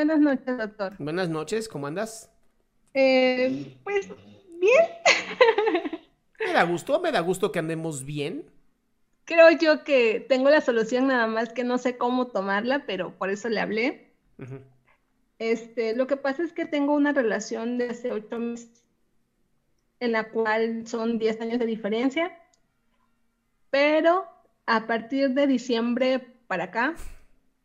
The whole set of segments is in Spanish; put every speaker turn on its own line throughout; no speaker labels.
Buenas noches, doctor.
Buenas noches, ¿cómo andas?
Eh, pues bien.
Me da gusto, me da gusto que andemos bien.
Creo yo que tengo la solución, nada más que no sé cómo tomarla, pero por eso le hablé. Este, lo que pasa es que tengo una relación de hace ocho meses, en la cual son 10 años de diferencia, pero a partir de diciembre para acá,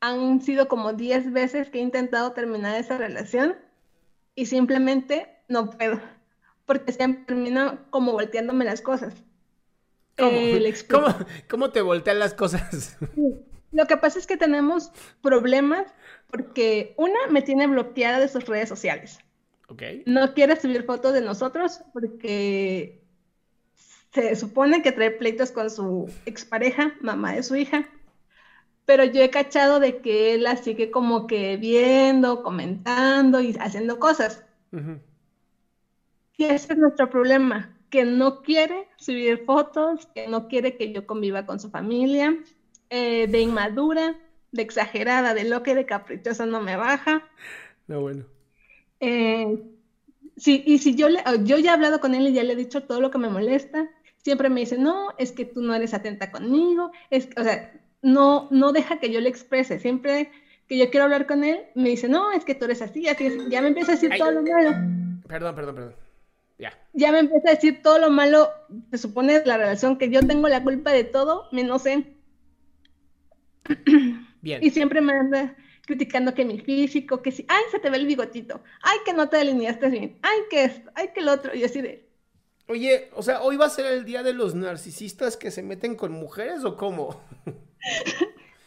han sido como 10 veces que he intentado terminar esa relación y simplemente no puedo, porque siempre termino como volteándome las cosas.
¿Cómo?
Eh.
¿Cómo, cómo te voltean las cosas?
Lo que pasa es que tenemos problemas porque una me tiene bloqueada de sus redes sociales.
ok.
No quiere subir fotos de nosotros porque se supone que trae pleitos con su expareja, mamá de su hija. Pero yo he cachado de que él la sigue como que viendo, comentando y haciendo cosas.
Ujú.
Y ese es nuestro problema, que no quiere subir fotos, que no quiere que yo conviva con su familia, eh, de inmadura, de exagerada, de loca y de caprichosa no me baja.
No, bueno.
Eh, sí, y si yo, le, yo ya he hablado con él y ya le he dicho todo lo que me molesta, siempre me dice, no, es que tú no eres atenta conmigo, es, o sea, no, no deja que yo le exprese, siempre que yo quiero hablar con él, me dice, no, es que tú eres así, así, es". ya me empieza a decir
Ay.
todo lo malo.
Perdón, perdón, perdón. Ya.
ya me empieza a decir todo lo malo, se supone la relación, que yo tengo la culpa de todo, menos él.
Bien.
Y siempre me anda criticando que mi físico, que si, ay, se te ve el bigotito, ay, que no te delineaste bien, ay, que esto, ay, que el otro, y así de,
Oye, o sea, ¿hoy va a ser el día de los narcisistas que se meten con mujeres o cómo?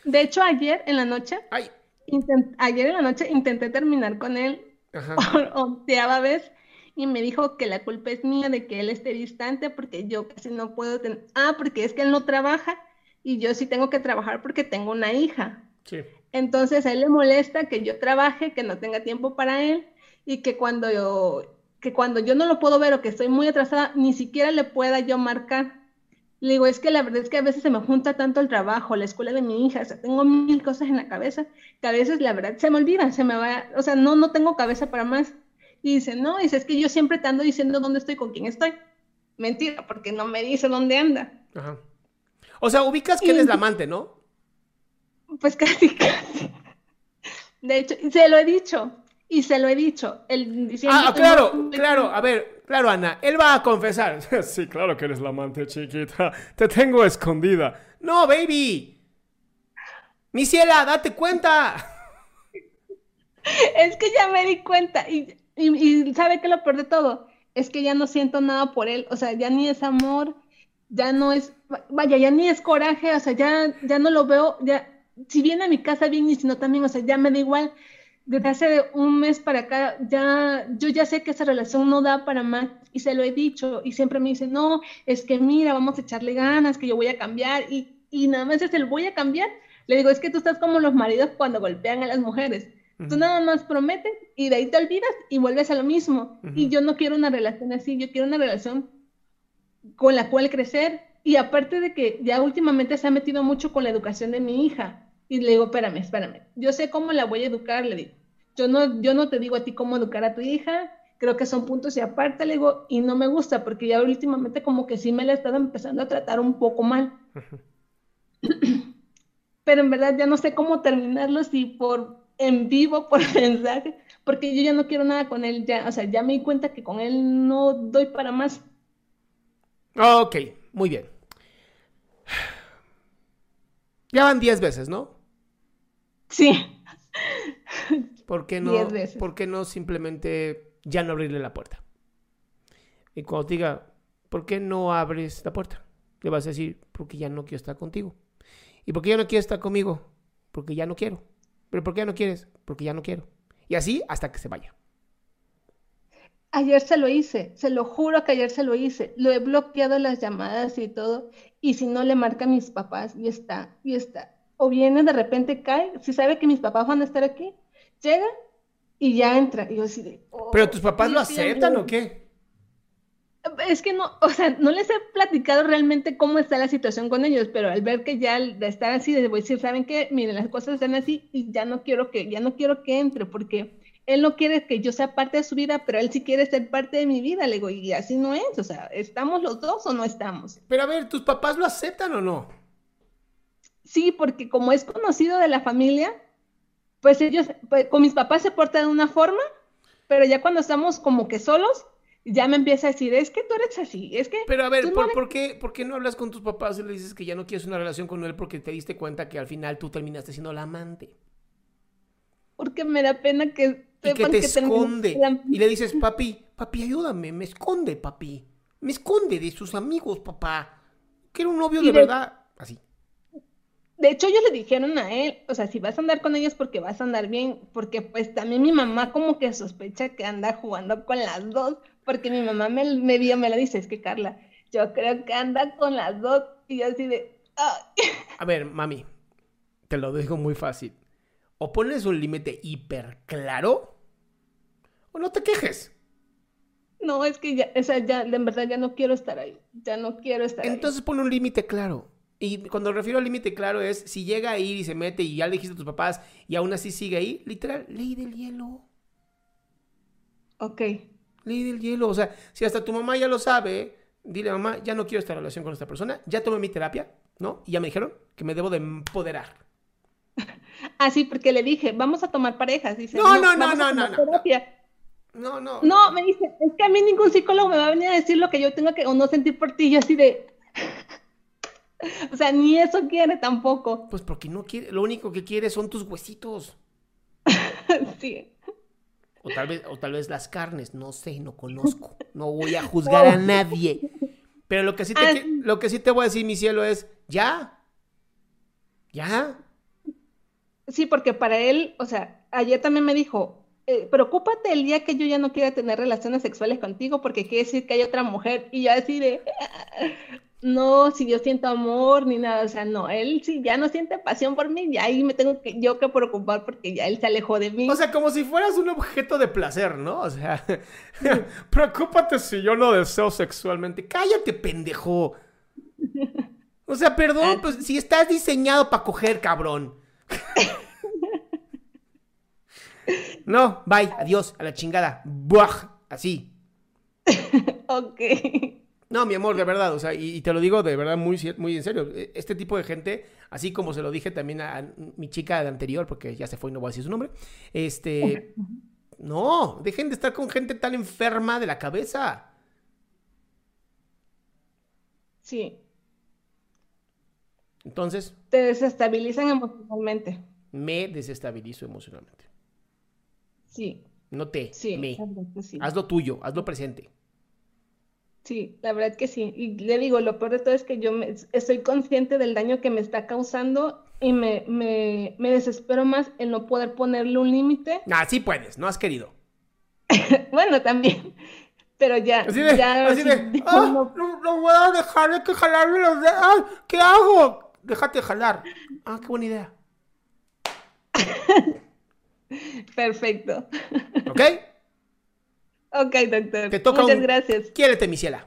de hecho, ayer en la noche,
Ay,
ayer en la noche intenté terminar con él
ajá.
por onceava vez y me dijo que la culpa es mía de que él esté distante porque yo casi no puedo tener, ah, porque es que él no trabaja y yo sí tengo que trabajar porque tengo una hija.
Sí.
Entonces a él le molesta que yo trabaje, que no tenga tiempo para él y que cuando yo, que cuando yo no lo puedo ver o que estoy muy atrasada, ni siquiera le pueda yo marcar. Le digo, es que la verdad es que a veces se me junta tanto el trabajo, la escuela de mi hija, o sea, tengo mil cosas en la cabeza que a veces la verdad se me olvida, se me va, o sea, no, no tengo cabeza para más. Y dice, no, dice, es que yo siempre te ando diciendo dónde estoy, con quién estoy. Mentira, porque no me dice dónde anda.
Ajá. O sea, ubicas que eres la amante, ¿no?
Pues casi, casi. De hecho, se lo he dicho, y se lo he dicho. El, diciendo
Ah,
que
claro,
no-
claro, a ver, claro, Ana, él va a confesar. Sí, claro que eres la amante, chiquita. Te tengo escondida. No, baby. Mi ciela, date cuenta.
Es que ya me di cuenta, y, y, y ¿sabe qué es lo peor de todo? Es que ya no siento nada por él, o sea, ya ni es amor, ya no es, vaya, ya ni es coraje, o sea, ya, ya no lo veo, ya, si viene a mi casa bien y si no también, o sea, ya me da igual. Desde hace un mes para acá, ya, yo ya sé que esa relación no da para más y se lo he dicho y siempre me dice, no, es que mira, vamos a echarle ganas, que yo voy a cambiar y, y nada más es el voy a cambiar, Le digo, es que tú estás como los maridos cuando golpean a las mujeres. Tú nada más prometes y de ahí te olvidas y vuelves a lo mismo. Y yo no quiero una relación así, yo quiero una relación con la cual crecer. Y aparte de que ya últimamente se ha metido mucho con la educación de mi hija. Y le digo, espérame, espérame, yo sé cómo la voy a educar, le digo. Yo no, yo no te digo a ti cómo educar a tu hija, creo que son puntos y aparte le digo, y no me gusta porque ya últimamente como que sí me la he estado empezando a tratar un poco mal. Pero en verdad ya no sé cómo terminarlo, si por en vivo, por mensaje, porque yo ya no quiero nada con él, ya, o sea, ya me di cuenta que con él no doy para más.
Ok, muy bien. Ya van 10 veces, ¿no?
Sí.
¿Por qué no, ¿por qué no simplemente ya no abrirle la puerta? Y cuando te diga, ¿por qué no abres la puerta? Le vas a decir, porque ya no quiero estar contigo. ¿Y por qué ya no quieres estar conmigo? Porque ya no quiero. ¿Pero por qué ya no quieres? Porque ya no quiero. Y así hasta que se vaya.
Ayer se lo hice, se lo juro que ayer se lo hice. Lo he bloqueado las llamadas y todo. Y si no le marca a mis papás y está, y está. O viene de repente, cae, si sabe que mis papás van a estar aquí, llega y ya entra. Y yo así de,
oh, ¿Pero tus papás lo aceptan o qué?
Es que no, o sea, no les he platicado realmente cómo está la situación con ellos, pero al ver que ya de estar así, les voy a decir, ¿saben qué? Miren, las cosas están así y ya no quiero que, ya no quiero que entre porque él no quiere que yo sea parte de su vida, pero él sí quiere ser parte de mi vida. Le digo, y así no es, o sea, ¿estamos los dos o no estamos?
Pero a ver, ¿tus papás lo aceptan o no?
Sí, porque como es conocido de la familia, pues ellos, pues, con mis papás se porta de una forma, pero ya cuando estamos como que solos, ya me empieza a decir, es que tú eres así, es que...
Pero a ver, ¿por, qué, ¿por qué no hablas con tus papás y le dices que ya no quieres una relación con él porque te diste cuenta que al final tú terminaste siendo la amante?
Porque me da pena que...
Y que te esconde. Y le dices, papi, papi, ayúdame, me esconde, papi. Me esconde de sus amigos, papá. Que era un novio de, verdad. Así.
De hecho, ellos le dijeron a él, o sea, si vas a andar con ellos porque vas a andar bien, porque pues también mi mamá como que sospecha que anda jugando con las dos, porque mi mamá me, me vio, me la dice, es que Carla, yo creo que anda con las dos y yo así de...
A ver, mami, te lo digo muy fácil. O pones un límite hiper claro o no te quejes.
No, es que ya, o sea, ya, en verdad ya no quiero estar ahí. Ya no quiero estar
ahí. Entonces pon un límite claro. Y cuando refiero al límite claro es si llega a ir y se mete y ya le dijiste a tus papás y aún así sigue ahí, literal, ley del hielo.
Ok
ley del hielo. O sea, si hasta tu mamá ya lo sabe, dile, mamá, ya no quiero esta relación con esta persona, ya tomé mi terapia, ¿no? Y ya me dijeron que me debo de empoderar.
Ah, sí, porque le dije, vamos a tomar parejas. Dice,
no, no, no, no, no, no. No,
no. No, me dice, es que a mí ningún psicólogo me va a venir a decir lo que yo tengo que o no sentir por ti. Yo así de. o sea, ni eso quiere tampoco.
Pues porque no quiere, lo único que quiere son tus huesitos.
sí.
O tal vez, o tal vez las carnes, no sé, no conozco. No voy a juzgar a nadie. Pero lo que sí te, ah, lo que sí te voy a decir, mi cielo, es ya. Ya.
Sí, porque para él, o sea, ayer también me dijo, eh, preocúpate el día que yo ya no quiera tener relaciones sexuales contigo porque quiere decir que hay otra mujer. Y yo así de, no, si yo siento amor ni nada, o sea, no, él si ya no siente pasión por mí, ya ahí me tengo que yo que preocupar porque ya él se alejó de mí.
O sea, como si fueras un objeto de placer, ¿no? O sea, preocúpate si yo no deseo sexualmente. Cállate, pendejo. O sea, perdón, ah. pues si estás diseñado para coger, cabrón. no, bye, adiós, a la chingada. Buah, así.
ok.
No, mi amor, de verdad, o sea, y, te lo digo de verdad muy, muy en serio. E, este tipo de gente, así como se lo dije también a mi chica de anterior, porque ya se fue y no voy a decir su nombre, este, no, dejen de estar con gente tan enferma de la cabeza.
Sí.
Entonces.
Te desestabilizan emocionalmente.
Me desestabilizo emocionalmente.
Sí.
No te.
Sí.
Me. Hazlo tuyo, hazlo presente.
Sí, la verdad que sí. Y le digo, lo peor de todo es que yo me, estoy consciente del daño que me está causando y me, me, me desespero más en no poder ponerle un límite.
Ah, sí puedes, no has querido.
bueno, también. Pero ya.
Así de,
ya,
así de ah, no, no, voy a dejar de que jalarme los dedos. ¿Qué hago? Déjate jalar. Ah, qué buena idea.
Perfecto.
¿Ok?
Ok, doctor.
Te toca
Muchas gracias.
Quiérete, mi ciela.